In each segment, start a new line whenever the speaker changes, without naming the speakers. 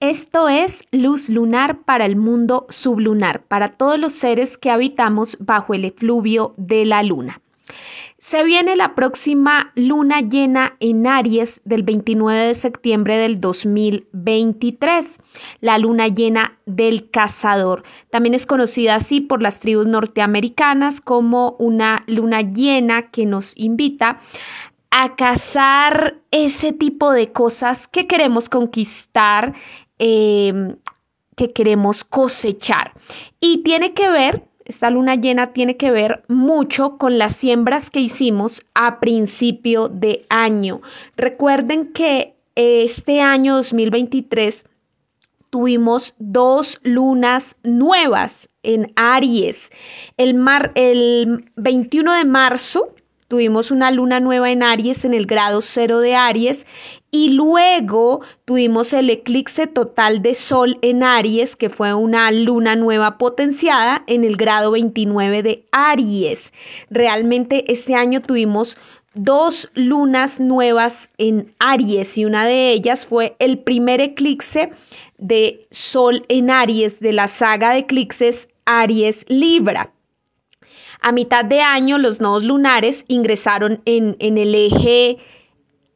Esto es luz lunar para el mundo sublunar, para todos los seres que habitamos bajo el efluvio de la luna. Se viene la próxima luna llena en Aries del 29 de septiembre del 2023, la luna llena del cazador. También es conocida así por las tribus norteamericanas como una luna llena que nos invita a cazar ese tipo de cosas que queremos conquistar Em, que queremos cosechar. Y tiene que ver, esta luna llena tiene que ver mucho con las siembras que hicimos a principio de año. Recuerden que este año 2023 tuvimos dos lunas nuevas en Aries. El, mar, el 21 de marzo Tuvimos una luna nueva en Aries en el grado cero de Aries y luego tuvimos el eclipse total de Sol en Aries, que fue una luna nueva potenciada en el grado 29 de Aries. Realmente este año tuvimos dos lunas nuevas en Aries y una de ellas fue el primer eclipse de Sol en Aries de la saga de eclipses Aries Libra. A mitad de año, los nodos lunares ingresaron en, el eje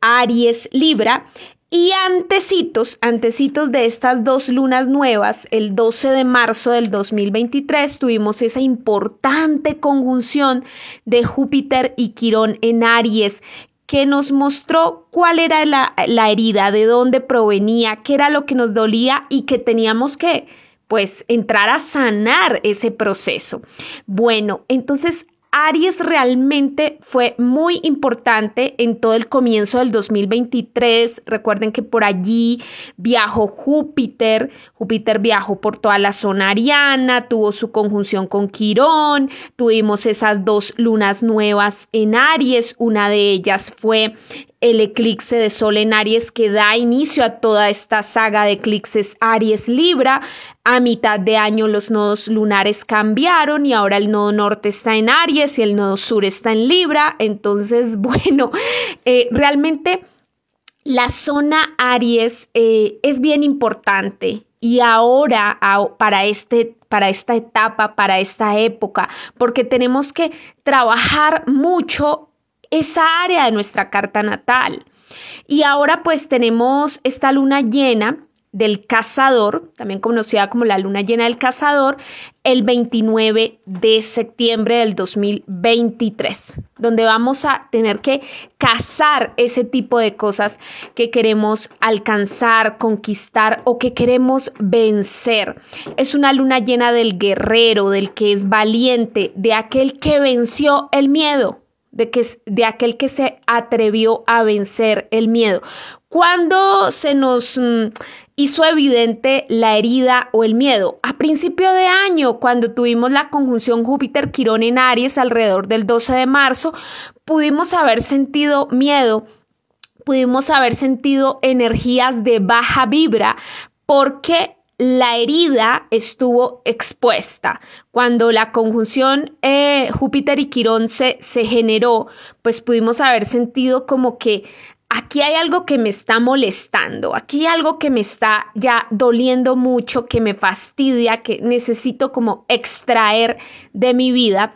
Aries-Libra y antecitos, antecitos de estas dos lunas nuevas, el 12 de marzo del 2023 tuvimos esa importante conjunción de Júpiter y Quirón en Aries que nos mostró cuál era la, la herida, de dónde provenía, qué era lo que nos dolía y que teníamos que pues entrar a sanar ese proceso. Bueno, entonces Aries realmente fue muy importante en todo el comienzo del 2023. Recuerden que por allí viajó Júpiter. Júpiter viajó por toda la zona ariana, tuvo su conjunción con Quirón. Tuvimos esas dos lunas nuevas en Aries. Una de ellas fue el eclipse de Sol en Aries que da inicio a toda esta saga de eclipses Aries Libra. A mitad de año los nodos lunares cambiaron y ahora el nodo norte está en Aries y el nodo sur está en Libra. Entonces, bueno, eh, realmente la zona Aries eh, es bien importante y ahora para, este, para esta etapa, para esta época, porque tenemos que trabajar mucho esa área de nuestra carta natal. Y ahora pues tenemos esta luna llena del cazador, también conocida como la luna llena del cazador, el 29 de septiembre del 2023, donde vamos a tener que cazar ese tipo de cosas que queremos alcanzar, conquistar o que queremos vencer. Es una luna llena del guerrero, del que es valiente, de aquel que venció el miedo de, que, de aquel que se atrevió a vencer el miedo. Cuando se nos mm, hizo evidente la herida o el miedo? A principio de año, cuando tuvimos la conjunción Júpiter-Quirón en Aries alrededor del 12 de marzo, pudimos haber sentido miedo, pudimos haber sentido energías de baja vibra, porque la herida estuvo expuesta. Cuando la conjunción eh, Júpiter y Quirón se, se generó, pues pudimos haber sentido como que aquí hay algo que me está molestando, aquí hay algo que me está ya doliendo mucho, que me fastidia, que necesito como extraer de mi vida.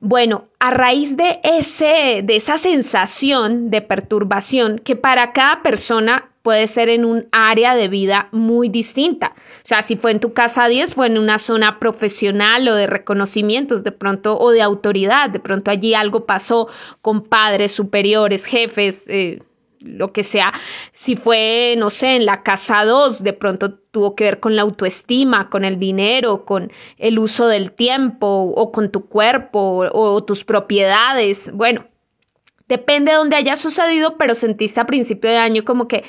Bueno, a raíz de, ese, de esa sensación de perturbación que para cada persona puede ser en un área de vida muy distinta. O sea, si fue en tu casa 10, fue en una zona profesional o de reconocimientos de pronto o de autoridad, de pronto allí algo pasó con padres superiores, jefes. Eh, lo que sea, si fue, no sé, en la casa 2, de pronto tuvo que ver con la autoestima, con el dinero, con el uso del tiempo o con tu cuerpo o, tus propiedades. Bueno, Depende de donde haya sucedido, pero sentiste a principio de año como que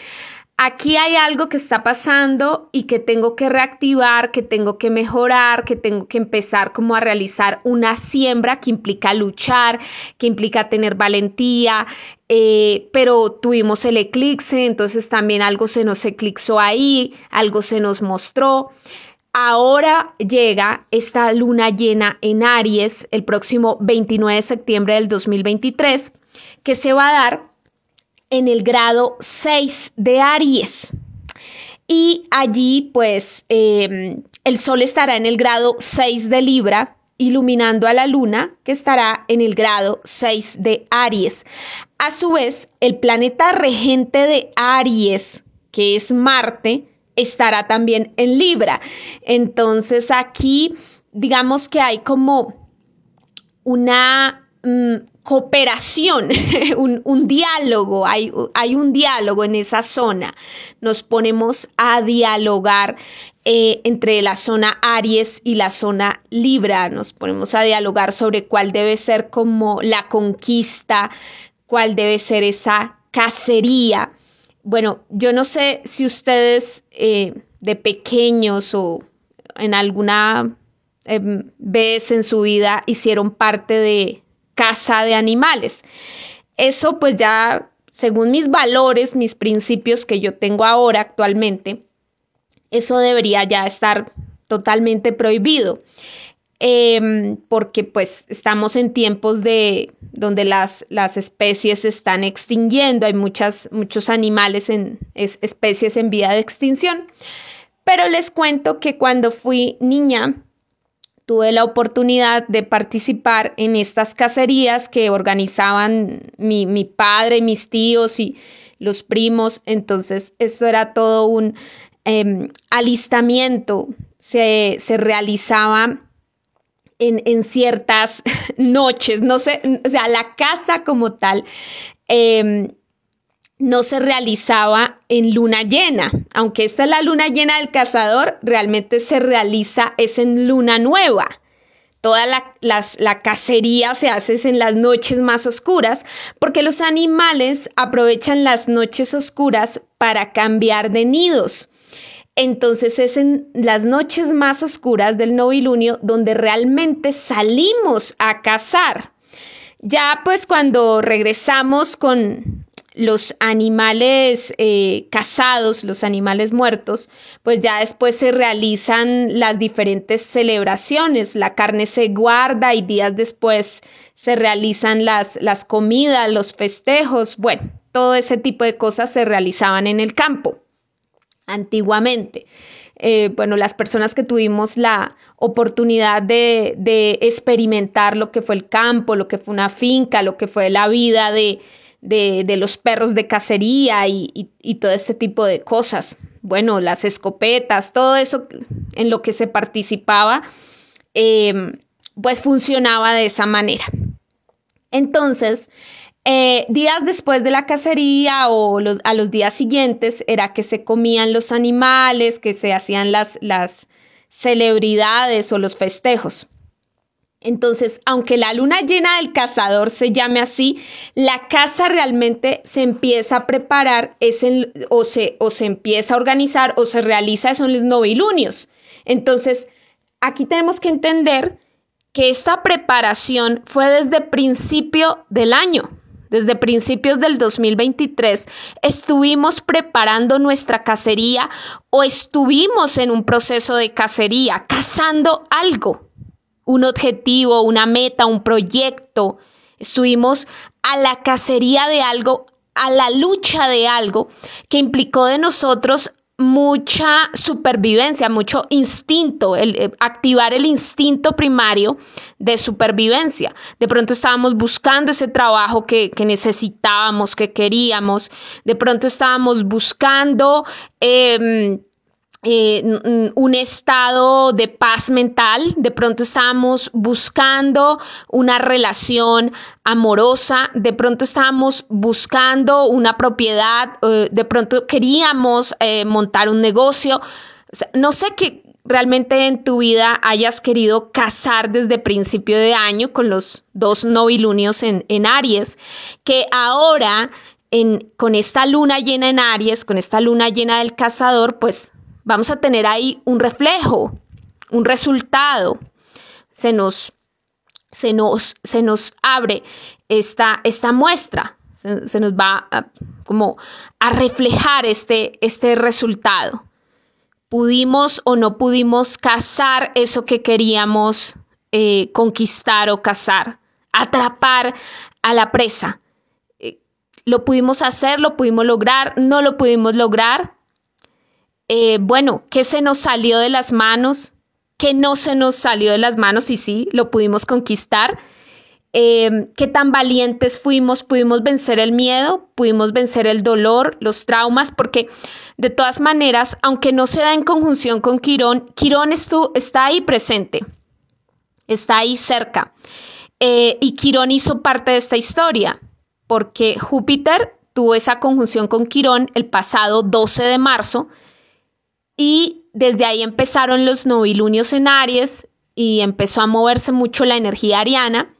aquí hay algo que está pasando y que tengo que reactivar, que tengo que mejorar, que tengo que empezar como a realizar una siembra que implica luchar, que implica tener valentía, eh, pero tuvimos el eclipse, entonces también algo se nos eclipsó ahí, algo se nos mostró. Ahora llega esta luna llena en Aries el próximo 29 de septiembre del 2023 que se va a dar en el grado 6 de Aries. y allí pues em, el Sol estará en el grado 6 de Libra, iluminando a la Luna, que estará en el grado 6 de Aries. A su vez, el planeta regente de Aries, que es Marte, estará también en Libra. Entonces aquí, digamos que hay como una mm, cooperación, un, diálogo, hay, un diálogo en esa zona. Nos ponemos a dialogar eh, entre la zona Aries y la zona Libra, nos ponemos a dialogar sobre cuál debe ser como la conquista, cuál debe ser esa cacería. Bueno, yo no sé si ustedes eh, de pequeños o en alguna em, vez en su vida hicieron parte de casa de animales. Eso pues ya, según mis valores, mis principios que yo tengo ahora actualmente, eso debería ya estar totalmente prohibido. Em, porque pues estamos en tiempos de donde las, las especies se están extinguiendo, hay muchas, muchos animales en especies en vía de extinción. Pero les cuento que cuando fui niña, tuve la oportunidad de participar en estas cacerías que organizaban mi, mi padre, mis tíos y los primos. Entonces, eso era todo un em, alistamiento. Se, se realizaba en, en, ciertas noches, no sé, o sea, la casa como tal em, no se realizaba en luna llena. Aunque esta es la luna llena del cazador, realmente se realiza es en luna nueva. Toda la, la, cacería se hace en las noches más oscuras porque los animales aprovechan las noches oscuras para cambiar de nidos. Entonces es en las noches más oscuras del novilunio donde realmente salimos a cazar. Ya pues cuando regresamos con los animales eh, cazados, los animales muertos, pues ya después se realizan las diferentes celebraciones, la carne se guarda y días después se realizan las, las comidas, los festejos, bueno, todo ese tipo de cosas se realizaban en el campo antiguamente. Eh, bueno, las personas que tuvimos la oportunidad de, de experimentar lo que fue el campo, lo que fue una finca, lo que fue la vida de, de, los perros de cacería y, todo este tipo de cosas. Bueno, las escopetas, todo eso en lo que se participaba, em, pues funcionaba de esa manera. Entonces, eh, días después de la cacería o a los días siguientes era que se comían los animales, que se hacían las, las celebridades o los festejos. Entonces, aunque la luna llena del cazador se llame así, la caza realmente se empieza a preparar es o, se, o se empieza a organizar o se realiza son los novilunios. Entonces, aquí tenemos que entender que esta preparación fue desde principio del año. Desde principios del 2023 estuvimos preparando nuestra cacería o estuvimos en un proceso de cacería, cazando algo un objetivo, una meta, un proyecto. Estuvimos a la cacería de algo, a la lucha de algo que implicó de nosotros mucha supervivencia, mucho instinto, el, eh, activar el instinto primario de supervivencia. De pronto estábamos buscando ese trabajo que, necesitábamos, que queríamos. De pronto estábamos buscando... Em, eh, un estado de paz mental, de pronto estábamos buscando una relación amorosa, de pronto estábamos buscando una propiedad, eh, de pronto queríamos eh, montar un negocio. no sé qué realmente en tu vida hayas querido casar desde principio de año con los dos novilunios en, en Aries, que ahora... En, con esta luna llena en Aries, con esta luna llena del cazador, pues vamos a tener ahí un reflejo, un resultado. Se nos, se nos, se nos abre esta, esta muestra, se, nos va a, como a reflejar este, este resultado. Pudimos o no pudimos cazar eso que queríamos eh, conquistar o cazar, atrapar a la presa. Eh, lo pudimos hacer, lo pudimos lograr, no lo pudimos lograr, eh, bueno, ¿qué se nos salió de las manos? ¿Qué no se nos salió de las manos? Y sí, lo pudimos conquistar. Eh, qué tan valientes fuimos, pudimos vencer el miedo, pudimos vencer el dolor, los traumas, porque de todas maneras, aunque no se da en conjunción con Quirón, Quirón está ahí presente, está ahí cerca. Eh, y Quirón hizo parte de esta historia, porque Júpiter tuvo esa conjunción con Quirón el pasado 12 de marzo y desde ahí empezaron los novilunios en Aries y empezó a moverse mucho la energía ariana.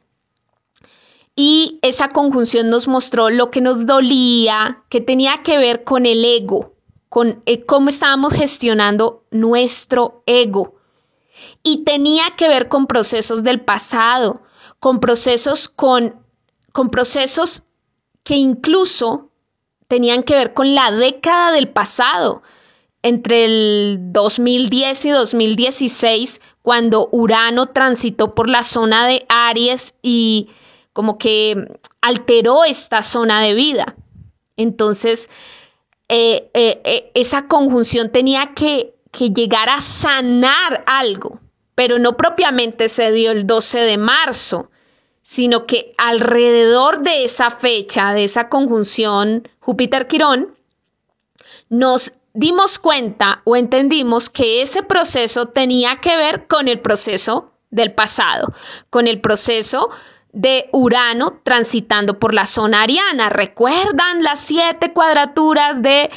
Y esa conjunción nos mostró lo que nos dolía, que tenía que ver con el ego, con eh, cómo estábamos gestionando nuestro ego. Y tenía que ver con procesos del pasado, con procesos con, con procesos que incluso tenían que ver con la década del pasado, entre el 2010 y 2016, cuando Urano transitó por la zona de Aries y como que alteró esta zona de vida. Entonces, eh, eh, eh, esa conjunción tenía que, que llegar a sanar algo, pero no propiamente se dio el 12 de marzo, sino que alrededor de esa fecha, de esa conjunción Júpiter-Quirón, nos dimos cuenta o entendimos que ese proceso tenía que ver con el proceso del pasado, con el proceso de Urano transitando por la zona ariana. ¿Recuerdan las siete cuadraturas de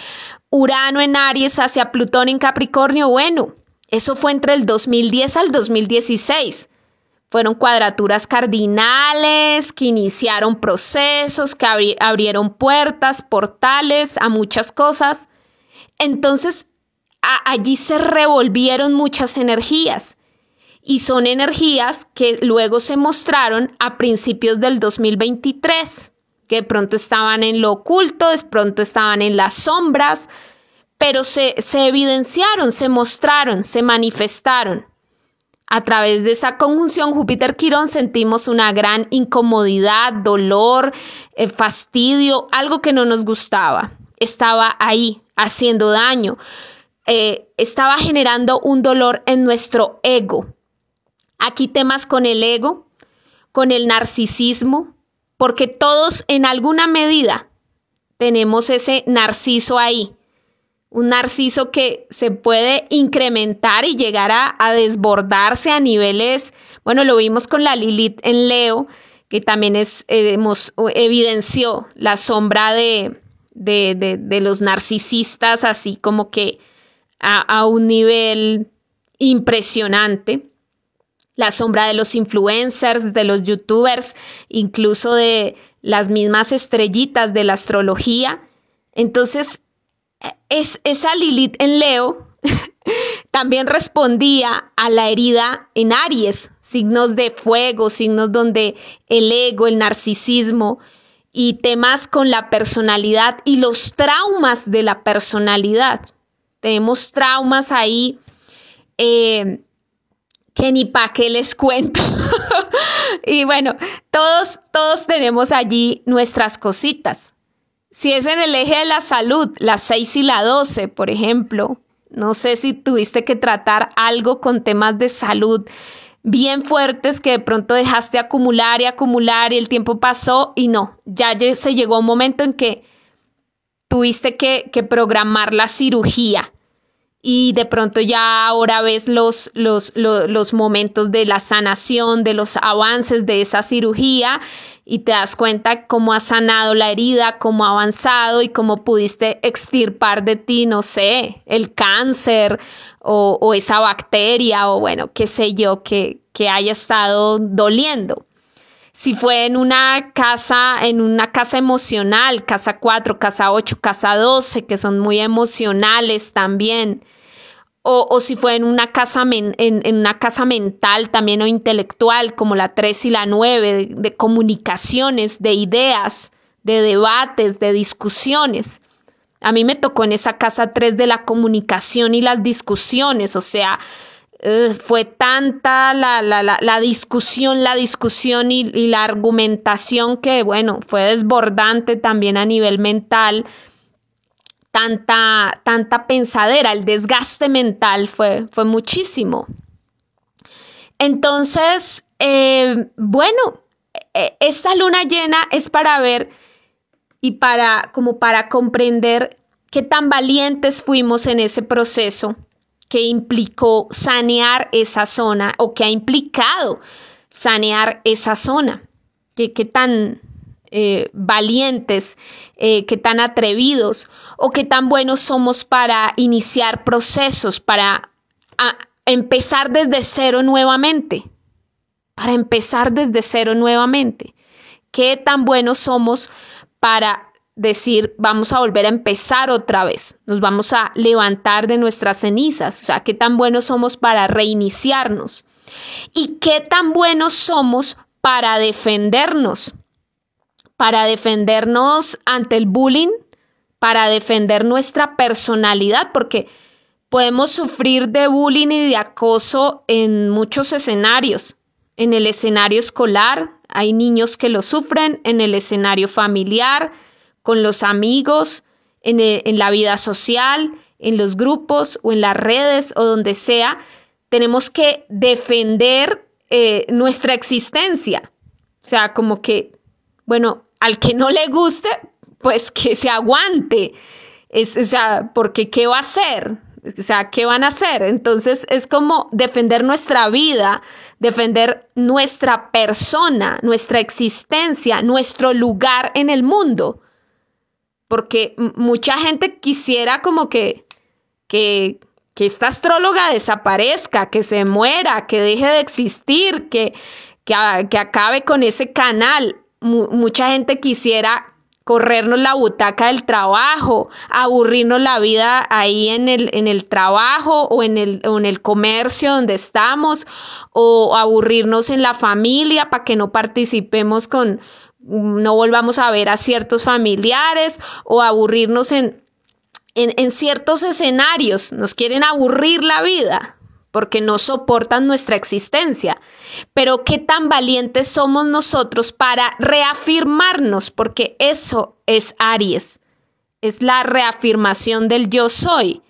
Urano en Aries hacia Plutón en Capricornio? Bueno, eso fue entre el 2010 al 2016. Fueron cuadraturas cardinales que iniciaron procesos, que abrieron puertas, portales a muchas cosas. Entonces, allí se revolvieron muchas energías y son energías que luego se mostraron a principios del 2023, que de pronto estaban en lo oculto, de pronto estaban en las sombras, pero se, se evidenciaron, se mostraron, se manifestaron. A través de esa conjunción Júpiter-Quirón sentimos una gran incomodidad, dolor, eh, fastidio, algo que no nos gustaba. Estaba ahí haciendo daño. Eh, estaba generando un dolor en nuestro ego. Aquí temas con el ego, con el narcisismo, porque todos en alguna medida tenemos ese narciso ahí un narciso que se puede incrementar y llegar a, desbordarse a niveles, bueno, lo vimos con la Lilith en Leo, que también es, eh, evidenció la sombra de, de, los narcisistas, así como que a, a un nivel impresionante la sombra de los influencers, de los youtubers, incluso de las mismas estrellitas de la astrología. Entonces, es, esa Lilith en Leo también respondía a la herida en Aries, signos de fuego, signos donde el ego, el narcisismo y temas con la personalidad y los traumas de la personalidad. Tenemos traumas ahí eh, que ni para qué les cuento. y bueno, todos, todos tenemos allí nuestras cositas. Si es en el eje de la salud, la 6 y la 12, por ejemplo, no sé si tuviste que tratar algo con temas de salud bien fuertes que de pronto dejaste acumular y acumular y el tiempo pasó y no, ya se llegó un momento en que tuviste que, programar la cirugía y de pronto ya ahora ves los, los, los, momentos de la sanación, de los avances de esa cirugía y te das cuenta cómo ha sanado la herida, cómo ha avanzado y cómo pudiste extirpar de ti, no sé, el cáncer o, esa bacteria o bueno, qué sé yo, que, que haya estado doliendo si fue en una casa, en una casa emocional, casa 4, casa 8, casa 12, que son muy emocionales también. O, si fue en una, casa en, una casa mental también o intelectual, como la 3 y la 9, de, comunicaciones, de ideas, de debates, de discusiones. A mí me tocó en esa casa 3 de la comunicación y las discusiones, o sea, eh, fue tanta la, la, la, discusión, la discusión y, la argumentación que, bueno, fue desbordante también a nivel mental, tanta, tanta pensadera, el desgaste mental fue, fue muchísimo. Entonces, eh, bueno, e, esta luna llena es para ver y para, como para comprender qué tan valientes fuimos en ese proceso que implicó sanear esa zona o que ha implicado sanear esa zona, qué, qué tan eh, valientes, eh, qué tan atrevidos o qué tan buenos somos para iniciar procesos, para empezar desde cero nuevamente, para empezar desde cero nuevamente. Qué tan buenos somos para decir, vamos a volver a empezar otra vez, nos vamos a levantar de nuestras cenizas, o sea, qué tan buenos somos para reiniciarnos y qué tan buenos somos para defendernos para defendernos ante el bullying, para defender nuestra personalidad, porque podemos sufrir de bullying y de acoso en muchos escenarios. En el escenario escolar hay niños que lo sufren, en el escenario familiar, con los amigos, en, e, la vida social, en los grupos o en las redes o donde sea. Tenemos que defender eh, nuestra existencia. O sea, como que, bueno, al que no le guste, pues que se aguante. Es, o sea, porque ¿qué va a hacer? O sea, ¿qué van a hacer? Entonces es como defender nuestra vida, defender nuestra persona, nuestra existencia, nuestro lugar en el mundo. Porque mucha gente quisiera como que, que, que esta astróloga desaparezca, que se muera, que deje de existir, que, que, que acabe con ese canal mucha gente quisiera corrernos la butaca del trabajo, aburrirnos la vida ahí en el, en el trabajo o en el, en el comercio donde estamos, o aburrirnos en la familia para que no participemos con, no volvamos a ver a ciertos familiares, o aburrirnos en, en, en ciertos escenarios, nos quieren aburrir la vida porque no soportan nuestra existencia. Pero qué tan valientes somos nosotros para reafirmarnos, porque eso es Aries, es la reafirmación del yo soy.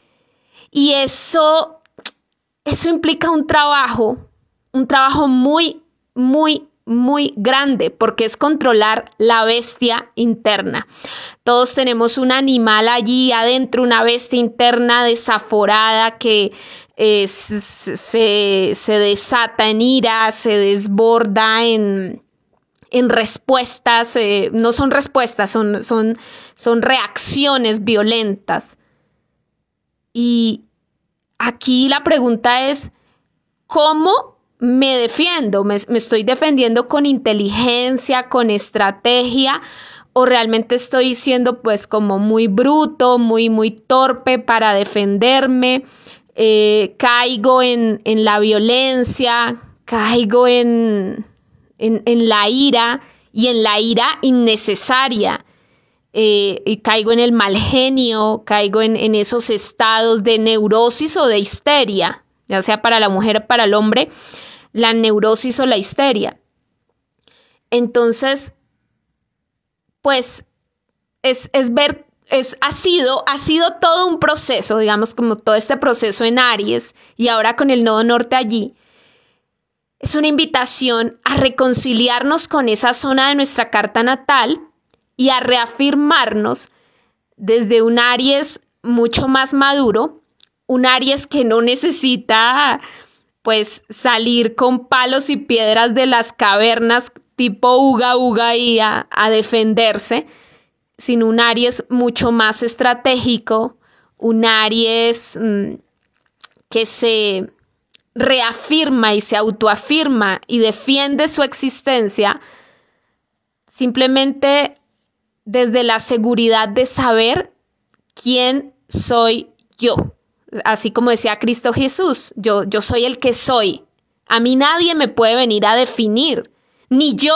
Y eso, eso implica un trabajo, un trabajo muy, muy, muy grande porque es controlar la bestia interna. Todos tenemos un animal allí adentro, una bestia interna desaforada que se, desata en ira, se desborda en, en respuestas, eh, no son respuestas, son, son, son reacciones violentas. Y aquí la pregunta es, ¿cómo me defiendo? ¿Me, ¿Me, estoy defendiendo con inteligencia, con estrategia? ¿O realmente estoy siendo pues como muy bruto, muy, muy torpe para defenderme? Eh, caigo en, la violencia, caigo en, en, la ira y en la ira innecesaria. Eh, y caigo en el mal genio, caigo en, en, esos estados de neurosis o de histeria, ya sea para la mujer o para el hombre, la neurosis o la histeria. Entonces, pues es, es ver ha, sido, ha sido todo un proceso, digamos, como todo este proceso en Aries y ahora con el nodo norte allí. Es una invitación a reconciliarnos con esa zona de nuestra carta natal y a reafirmarnos desde un Aries mucho más maduro, un Aries que no necesita pues salir con palos y piedras de las cavernas tipo uga uga a defenderse, sino un Aries mucho más estratégico, un Aries mm, que se reafirma y se autoafirma y defiende su existencia simplemente desde la seguridad de saber quién soy yo. Así como decía Cristo Jesús, yo, yo soy el que soy. A mí nadie me puede venir a definir, ni yo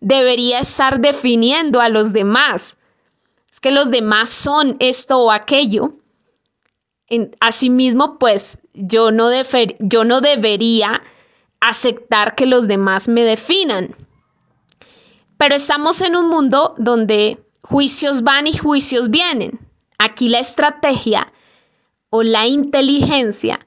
debería estar definiendo a los demás que los demás son esto o aquello. En, asimismo, pues yo no, yo no debería aceptar que los demás me definan. Pero estamos en un mundo donde juicios van y juicios vienen. Aquí la estrategia o la inteligencia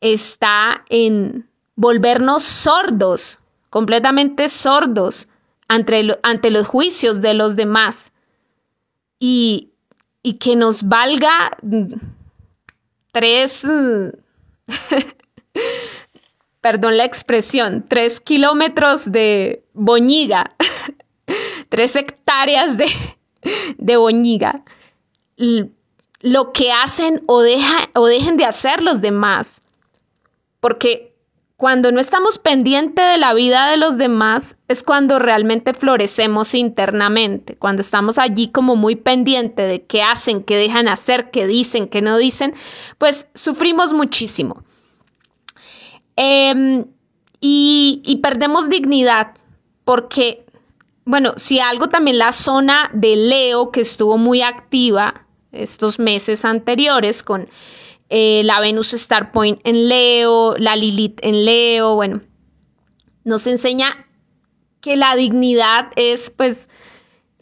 está en volvernos sordos, completamente sordos ante, ante los juicios de los demás y, y que nos valga tres, perdón la expresión, tres kilómetros de boñiga, tres hectáreas de, de boñiga, lo que hacen o, deja, o dejen de hacer los demás. Porque cuando no estamos pendientes de la vida de los demás es cuando realmente florecemos internamente, cuando estamos allí como muy pendiente de qué hacen, qué dejan hacer, qué dicen, qué no dicen, pues sufrimos muchísimo. Em, y, y perdemos dignidad porque, bueno, si algo también la zona de Leo que estuvo muy activa estos meses anteriores con eh, la Venus Star Point en Leo, la Lilith en Leo, bueno, nos enseña que la dignidad es pues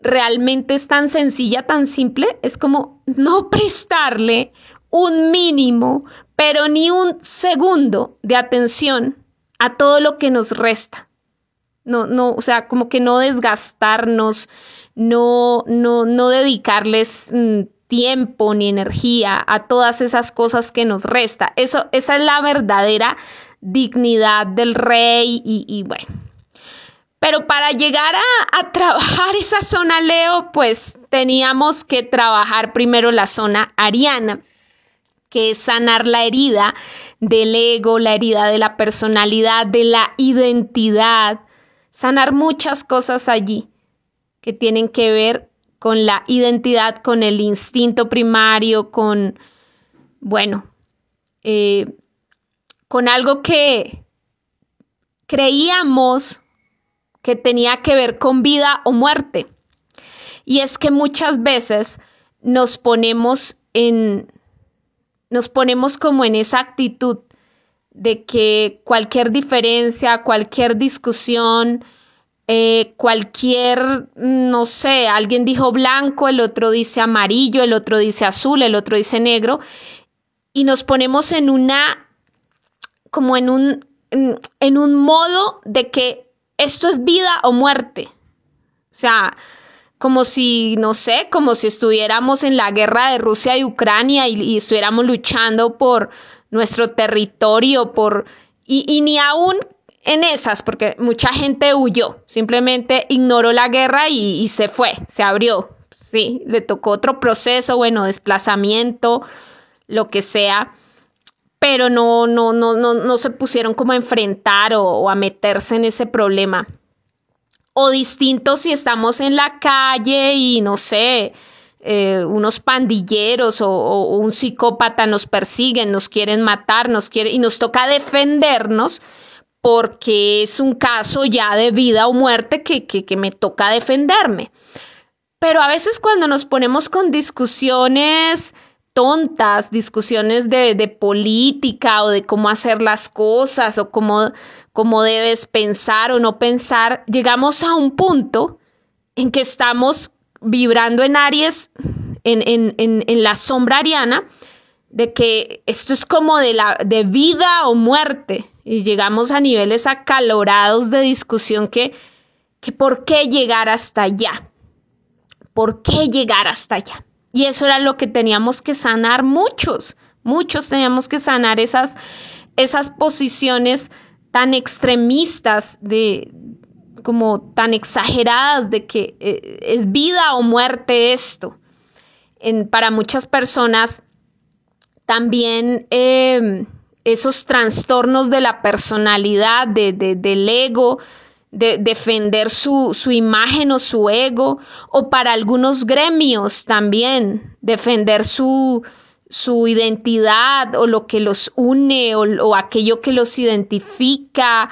realmente es tan sencilla, tan simple, es como no prestarle un mínimo, pero ni un segundo de atención a todo lo que nos resta. No, no, o sea, como que no desgastarnos, no, no, no dedicarles mm, tiempo ni energía a todas esas cosas que nos resta. Eso, esa es la verdadera dignidad del rey y, bueno. Pero para llegar a, a, trabajar esa zona Leo, pues teníamos que trabajar primero la zona ariana, que es sanar la herida del ego, la herida de la personalidad, de la identidad, sanar muchas cosas allí que tienen que ver con la identidad, con el instinto primario, con, bueno, eh, con algo que creíamos que tenía que ver con vida o muerte. Y es que muchas veces nos ponemos en, nos ponemos como en esa actitud de que cualquier diferencia, cualquier discusión, eh, cualquier, no sé, alguien dijo blanco, el otro dice amarillo, el otro dice azul, el otro dice negro, y nos ponemos en una, como en un, en, un modo de que esto es vida o muerte. O sea, como si, no sé, como si estuviéramos en la guerra de Rusia y Ucrania y, estuviéramos luchando por nuestro territorio, por, y, y, ni aún en esas, porque mucha gente huyó, simplemente ignoró la guerra y, se fue, se abrió, sí, le tocó otro proceso, bueno, desplazamiento, lo que sea, pero no, no, no, no, no se pusieron como a enfrentar o, a meterse en ese problema. O distinto si estamos en la calle y no sé, eh, unos pandilleros o, un psicópata nos persiguen, nos quieren matar, nos y nos toca defendernos porque es un caso ya de vida o muerte que, me toca defenderme. Pero a veces cuando nos ponemos con discusiones tontas, discusiones de, política o de cómo hacer las cosas o cómo, cómo debes pensar o no pensar, llegamos a un punto en que estamos vibrando en Aries, en, en la sombra ariana, de que esto es como de, la, de vida o muerte y llegamos a niveles acalorados de discusión que, que por qué llegar hasta allá, por qué llegar hasta allá. Y eso era lo que teníamos que sanar muchos, muchos teníamos que sanar esas, esas posiciones tan extremistas de como tan exageradas de que eh, es vida o muerte esto. En, para muchas personas también em, esos trastornos de la personalidad, de, del ego, de defender su, imagen o su ego, o para algunos gremios también, defender su, su identidad o lo que los une o, aquello que los identifica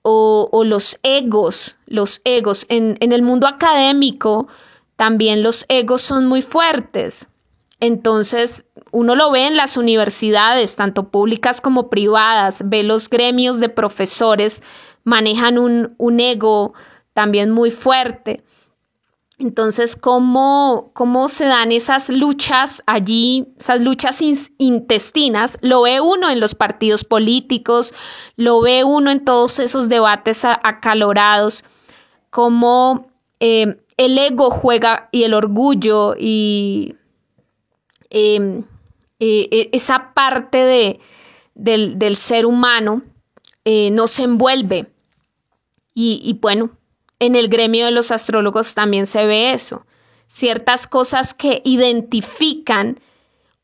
o, los egos, los egos. En, en el mundo académico también los egos son muy fuertes. Entonces, uno lo ve en las universidades, tanto públicas como privadas, ve los gremios de profesores, manejan un, ego también muy fuerte. Entonces, ¿cómo, ¿cómo, se dan esas luchas allí, esas luchas intestinas? Lo ve uno en los partidos políticos, lo ve uno en todos esos debates acalorados, cómo eh, el ego juega y el orgullo y em, eh, e, esa parte de, del, ser humano eh, no se envuelve. y bueno, en el gremio de los astrólogos también se ve eso. Ciertas cosas que identifican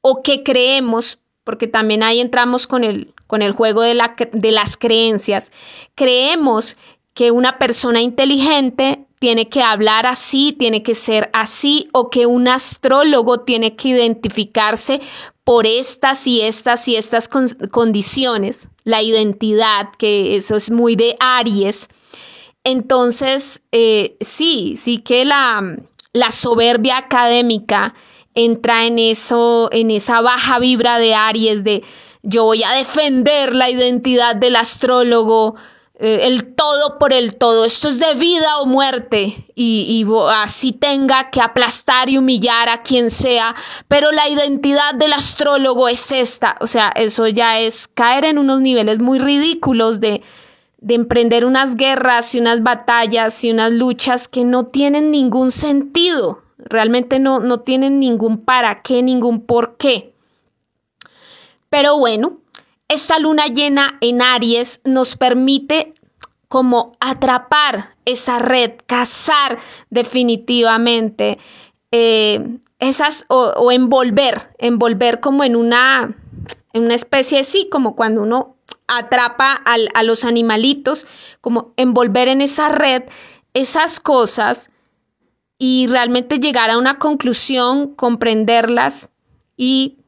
o que creemos, porque también ahí entramos con el, con el juego de, la, de las creencias, creemos que una persona inteligente tiene que hablar así, tiene que ser así, o que un astrólogo tiene que identificarse por estas y estas y estas condiciones, la identidad, que eso es muy de Aries, entonces, eh, sí, sí que la, la soberbia académica entra en eso, en esa baja vibra de Aries de yo voy a defender la identidad del astrólogo, eh, el todo por el todo, esto es de vida o muerte, y, y, así tenga que aplastar y humillar a quien sea, pero la identidad del astrólogo es esta, o sea, eso ya es caer en unos niveles muy ridículos de, de emprender unas guerras y unas batallas y unas luchas que no tienen ningún sentido, realmente no, no tienen ningún para qué, ningún por qué. Pero bueno, esta luna llena en Aries nos permite como atrapar esa red, cazar definitivamente eh, esas o, envolver, envolver como en una, en una especie, sí, como cuando uno atrapa a los animalitos, como envolver en esa red esas cosas y realmente llegar a una conclusión, comprenderlas y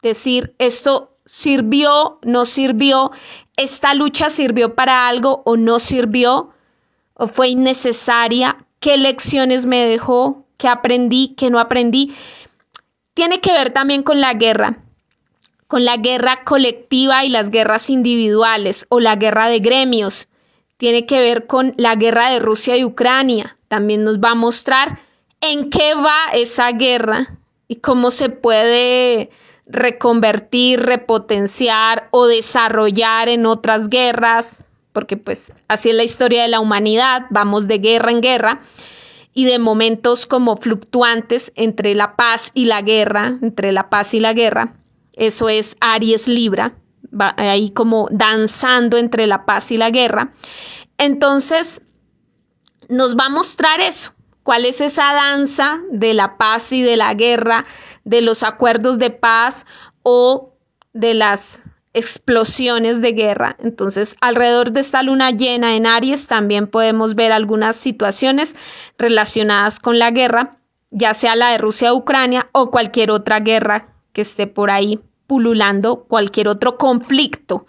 decir, esto sirvió, no sirvió, esta lucha sirvió para algo o no sirvió, o fue innecesaria, qué lecciones me dejó, qué aprendí, qué no aprendí. Tiene que ver también con la guerra con la guerra colectiva y las guerras individuales o la guerra de gremios. Tiene que ver con la guerra de Rusia y Ucrania. También nos va a mostrar en qué va esa guerra y cómo se puede reconvertir, repotenciar o desarrollar en otras guerras, porque pues así es la historia de la humanidad, vamos de guerra en guerra y de momentos como fluctuantes entre la paz y la guerra, entre la paz y la guerra. Eso es Aries Libra, ahí como danzando entre la paz y la guerra. Entonces, nos va a mostrar eso. ¿Cuál es esa danza de la paz y de la guerra, de los acuerdos de paz o de las explosiones de guerra. Entonces, alrededor de esta luna llena en Aries también podemos ver algunas situaciones relacionadas con la guerra, ya sea la de Rusia-Ucrania o cualquier otra guerra que esté por ahí pululando cualquier otro conflicto.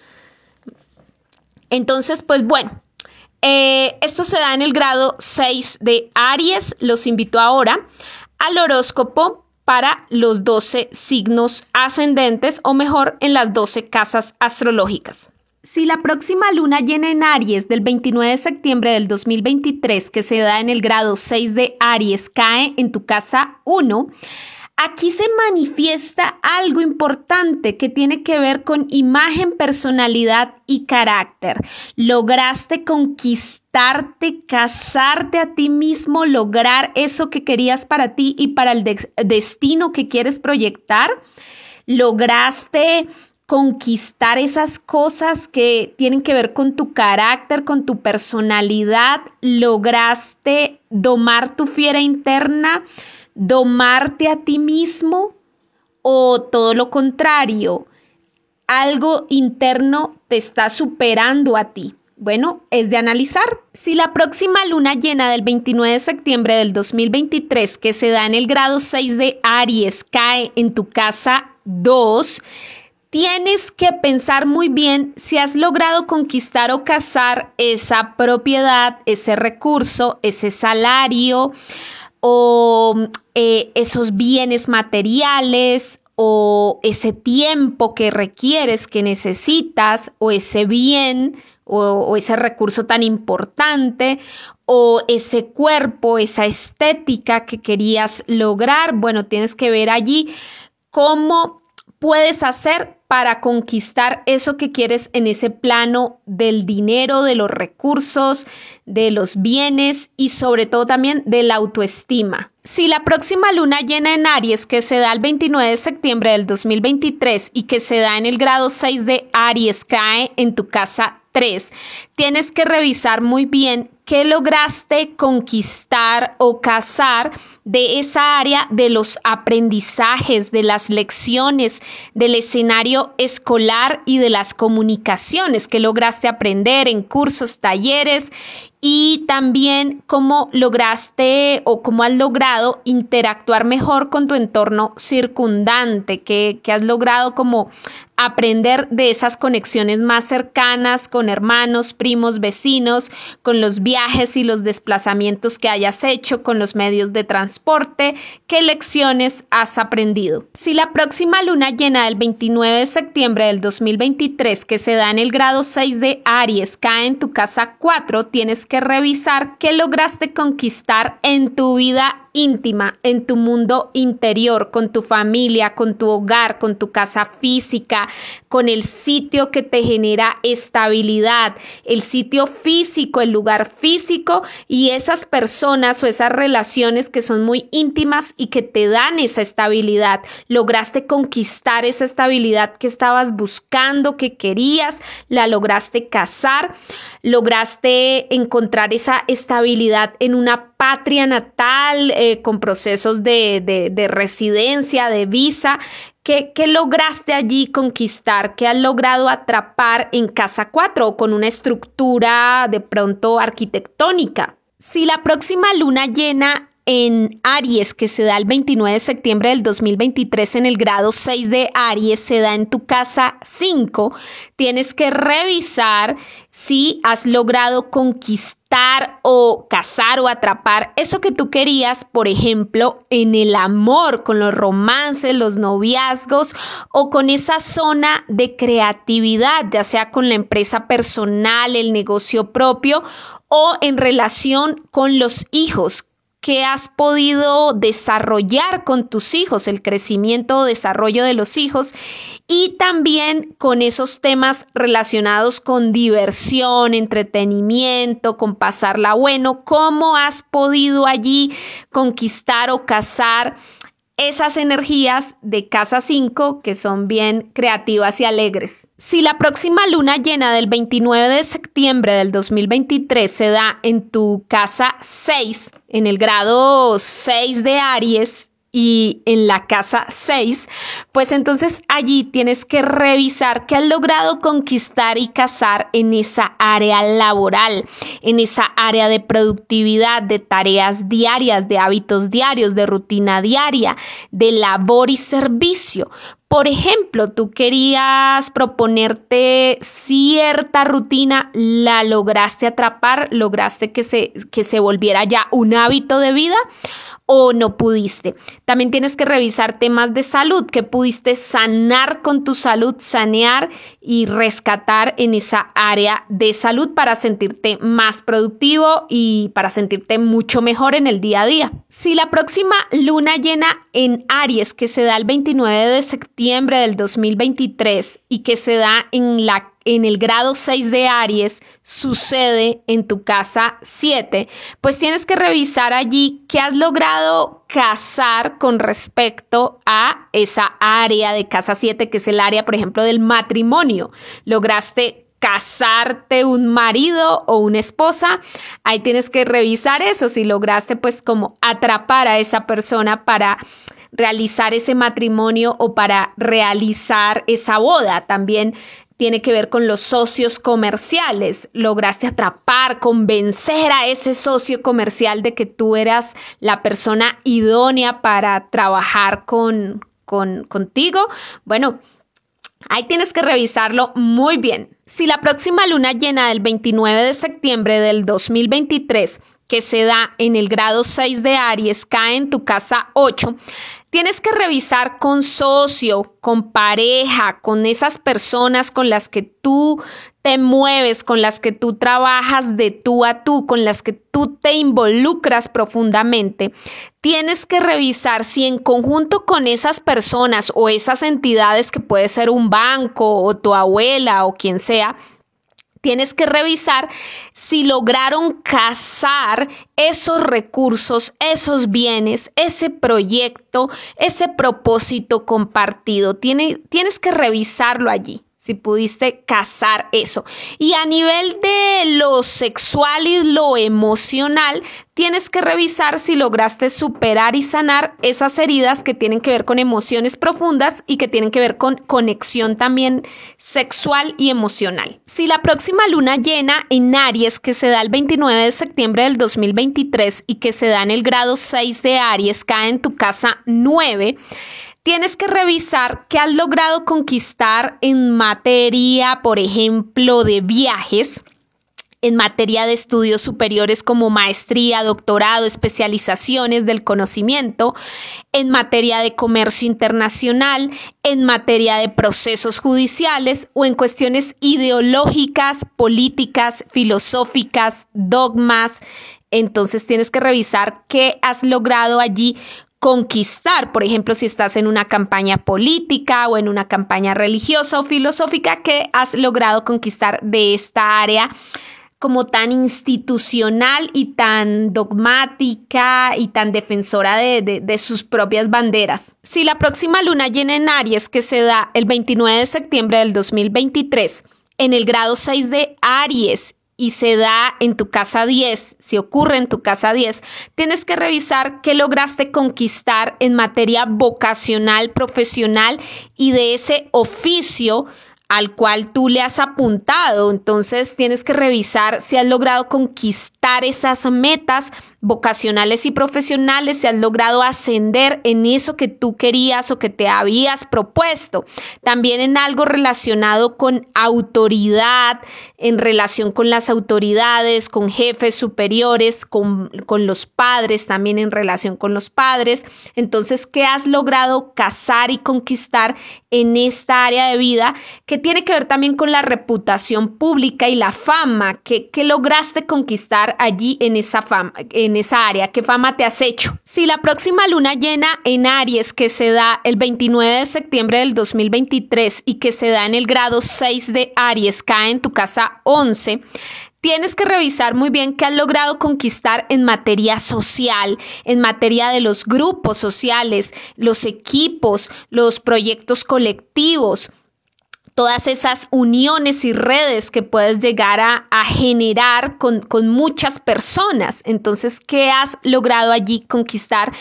Entonces, pues bueno, eh, esto se da en el grado 6 de Aries. Los invito ahora al horóscopo para los 12 signos ascendentes o mejor en las 12 casas astrológicas. Si la próxima luna llena en Aries del 29 de septiembre del 2023, que se da en el grado 6 de Aries, cae en tu casa 1, Aquí se manifiesta algo importante que tiene que ver con imagen, personalidad y carácter. Lograste conquistarte, casarte a ti mismo, lograr eso que querías para ti y para el destino que quieres proyectar. Lograste conquistar esas cosas que tienen que ver con tu carácter, con tu personalidad. Lograste domar tu fiera interna domarte a ti mismo o todo lo contrario, algo interno te está superando a ti. Bueno, es de analizar. Si la próxima luna llena del 29 de septiembre del 2023, que se da en el grado 6 de Aries, cae en tu casa 2, tienes que pensar muy bien si has logrado conquistar o cazar esa propiedad, ese recurso, ese salario o eh, esos bienes materiales o ese tiempo que requieres, que necesitas, o ese bien o, ese recurso tan importante, o ese cuerpo, esa estética que querías lograr. Bueno, tienes que ver allí cómo puedes hacer para conquistar eso que quieres en ese plano del dinero, de los recursos, de los bienes y sobre todo también de la autoestima. Si la próxima luna llena en Aries, que se da el 29 de septiembre del 2023 y que se da en el grado 6 de Aries, cae en tu casa 3, tienes que revisar muy bien qué lograste conquistar o cazar de esa área de los aprendizajes, de las lecciones, del escenario escolar y de las comunicaciones que lograste aprender en cursos, talleres y también cómo lograste o cómo has logrado interactuar mejor con tu entorno circundante, que, has logrado como aprender de esas conexiones más cercanas con hermanos, primos, vecinos, con los viajes y los desplazamientos que hayas hecho, con los medios de transporte, qué lecciones has aprendido. Si la próxima luna llena del 29 de septiembre del 2023, que se da en el grado 6 de Aries, cae en tu casa 4, tienes que revisar qué lograste conquistar en tu vida íntima, en tu mundo interior, con tu familia, con tu hogar, con tu casa física, con el sitio que te genera estabilidad, el sitio físico, el lugar físico y esas personas o esas relaciones que son muy íntimas y que te dan esa estabilidad. Lograste conquistar esa estabilidad que estabas buscando, que querías, la lograste cazar, lograste encontrar esa estabilidad en una patria natal, eh, con procesos de, residencia, de visa. ¿Qué, ¿Qué, lograste allí conquistar? ¿Qué has logrado atrapar en Casa 4 o con una estructura de pronto arquitectónica? Si la próxima luna llena en Aries, que se da el 29 de septiembre del 2023 en el grado 6 de Aries, se da en tu casa 5, tienes que revisar si has logrado conquistar o cazar o atrapar eso que tú querías, por ejemplo, en el amor, con los romances, los noviazgos o con esa zona de creatividad, ya sea con la empresa personal, el negocio propio o en relación con los hijos que has podido desarrollar con tus hijos, el crecimiento o desarrollo de los hijos y también con esos temas relacionados con diversión, entretenimiento, con pasarla bueno, cómo has podido allí conquistar o casar esas energías de casa 5 que son bien creativas y alegres. Si la próxima luna llena del 29 de septiembre del 2023 se da en tu casa 6, en el grado 6 de Aries, y en la casa 6, pues entonces allí tienes que revisar qué has logrado conquistar y cazar en esa área laboral, en esa área de productividad, de tareas diarias, de hábitos diarios, de rutina diaria, de labor y servicio. Por ejemplo, tú querías proponerte cierta rutina, la lograste atrapar, lograste que se, que se volviera ya un hábito de vida o no pudiste. También tienes que revisar temas de salud, que pudiste sanar con tu salud, sanear y rescatar en esa área de salud para sentirte más productivo y para sentirte mucho mejor en el día a día. Si la próxima luna llena en Aries, que se da el 29 de septiembre del 2023 y que se da en la en el grado 6 de Aries sucede en tu casa 7, pues tienes que revisar allí qué has logrado casar con respecto a esa área de casa 7, que es el área, por ejemplo, del matrimonio. Lograste casarte un marido o una esposa, ahí tienes que revisar eso, si lograste pues como atrapar a esa persona para realizar ese matrimonio o para realizar esa boda. También tiene que ver con los socios comerciales. Lograste atrapar, convencer a ese socio comercial de que tú eras la persona idónea para trabajar con, con, contigo. Bueno, ahí tienes que revisarlo muy bien. Si la próxima luna llena del 29 de septiembre del 2023 que se da en el grado 6 de Aries cae en tu casa 8, Tienes que revisar con socio, con pareja, con esas personas con las que tú te mueves, con las que tú trabajas de tú a tú, con las que tú te involucras profundamente. Tienes que revisar si en conjunto con esas personas o esas entidades que puede ser un banco o tu abuela o quien sea, tienes que revisar si lograron casar esos recursos, esos bienes, ese proyecto, ese propósito compartido. tienes que revisarlo allí si pudiste casar eso. Y a nivel de lo sexual y lo emocional, tienes que revisar si lograste superar y sanar esas heridas que tienen que ver con emociones profundas y que tienen que ver con conexión también sexual y emocional. Si la próxima luna llena en Aries, que se da el 29 de septiembre del 2023 y que se da en el grado 6 de Aries, cae en tu casa 9, tienes que revisar qué has logrado conquistar en materia, por ejemplo, de viajes, en materia de estudios superiores como maestría, doctorado, especializaciones del conocimiento, en materia de comercio internacional, en materia de procesos judiciales o en cuestiones ideológicas, políticas, filosóficas, dogmas. Entonces tienes que revisar qué has logrado allí conquistar, por ejemplo, si estás en una campaña política o en una campaña religiosa o filosófica que has logrado conquistar de esta área como tan institucional y tan dogmática y tan defensora de, sus propias banderas. Si la próxima luna llena en Aries, que se da el 29 de septiembre del 2023, en el grado 6 de Aries y se da en tu casa 10, si ocurre en tu casa 10, tienes que revisar qué lograste conquistar en materia vocacional, profesional y de ese oficio al cual tú le has apuntado. Entonces tienes que revisar si has logrado conquistar esas metas vocacionales y profesionales, si has logrado ascender en eso que tú querías o que te habías propuesto. También en algo relacionado con autoridad, en relación con las autoridades, con jefes superiores, con, con los padres, también en relación con los padres. Entonces, ¿qué has logrado cazar y conquistar en esta área de vida que tiene que ver también con la reputación pública y la fama? ¿Qué, lograste conquistar allí en esa fama? Esa área? ¿Qué fama te has hecho? Si la próxima luna llena en Aries que se da el 29 de septiembre del 2023 y que se da en el grado 6 de Aries cae en tu casa 11, tienes que revisar muy bien qué has logrado conquistar en materia social, en materia de los grupos sociales, los equipos, los proyectos colectivos todas esas uniones y redes que puedes llegar a, generar con, con, muchas personas. Entonces, ¿qué has logrado allí conquistar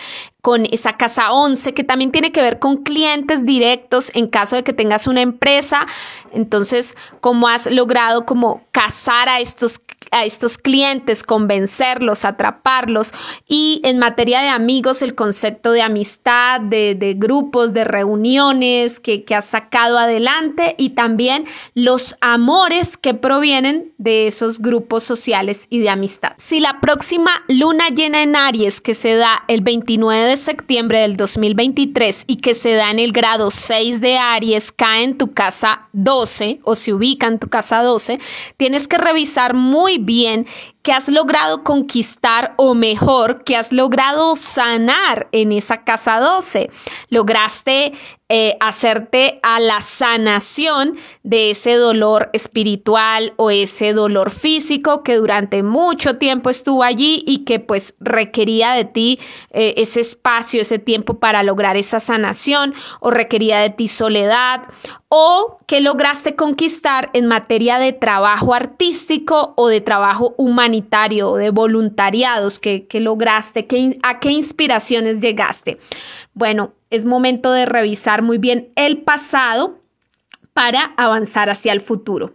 con esa casa 11 que también tiene que ver con clientes directos en caso de que tengas una empresa? Entonces, ¿cómo has logrado como casar a estos a estos clientes, convencerlos, atraparlos. Y en materia de amigos, el concepto de amistad, de, grupos, de reuniones que, que has sacado adelante y también los amores que provienen de esos grupos sociales y de amistad. Si la próxima luna llena en Aries, que se da el 29 de septiembre del 2023 y que se da en el grado 6 de Aries, cae en tu casa 12 o se ubica en tu casa 12, tienes que revisar muy bien que has logrado conquistar o mejor, que has logrado sanar en esa casa 12. Lograste eh, hacerte a la sanación de ese dolor espiritual o ese dolor físico que durante mucho tiempo estuvo allí y que pues requería de ti eh, ese espacio, ese tiempo para lograr esa sanación o requería de ti soledad o que lograste conquistar en materia de trabajo artístico o de trabajo humanitario o de voluntariados que, lograste, que, a qué inspiraciones llegaste. Bueno, es momento de revisar muy bien el pasado para avanzar hacia el futuro.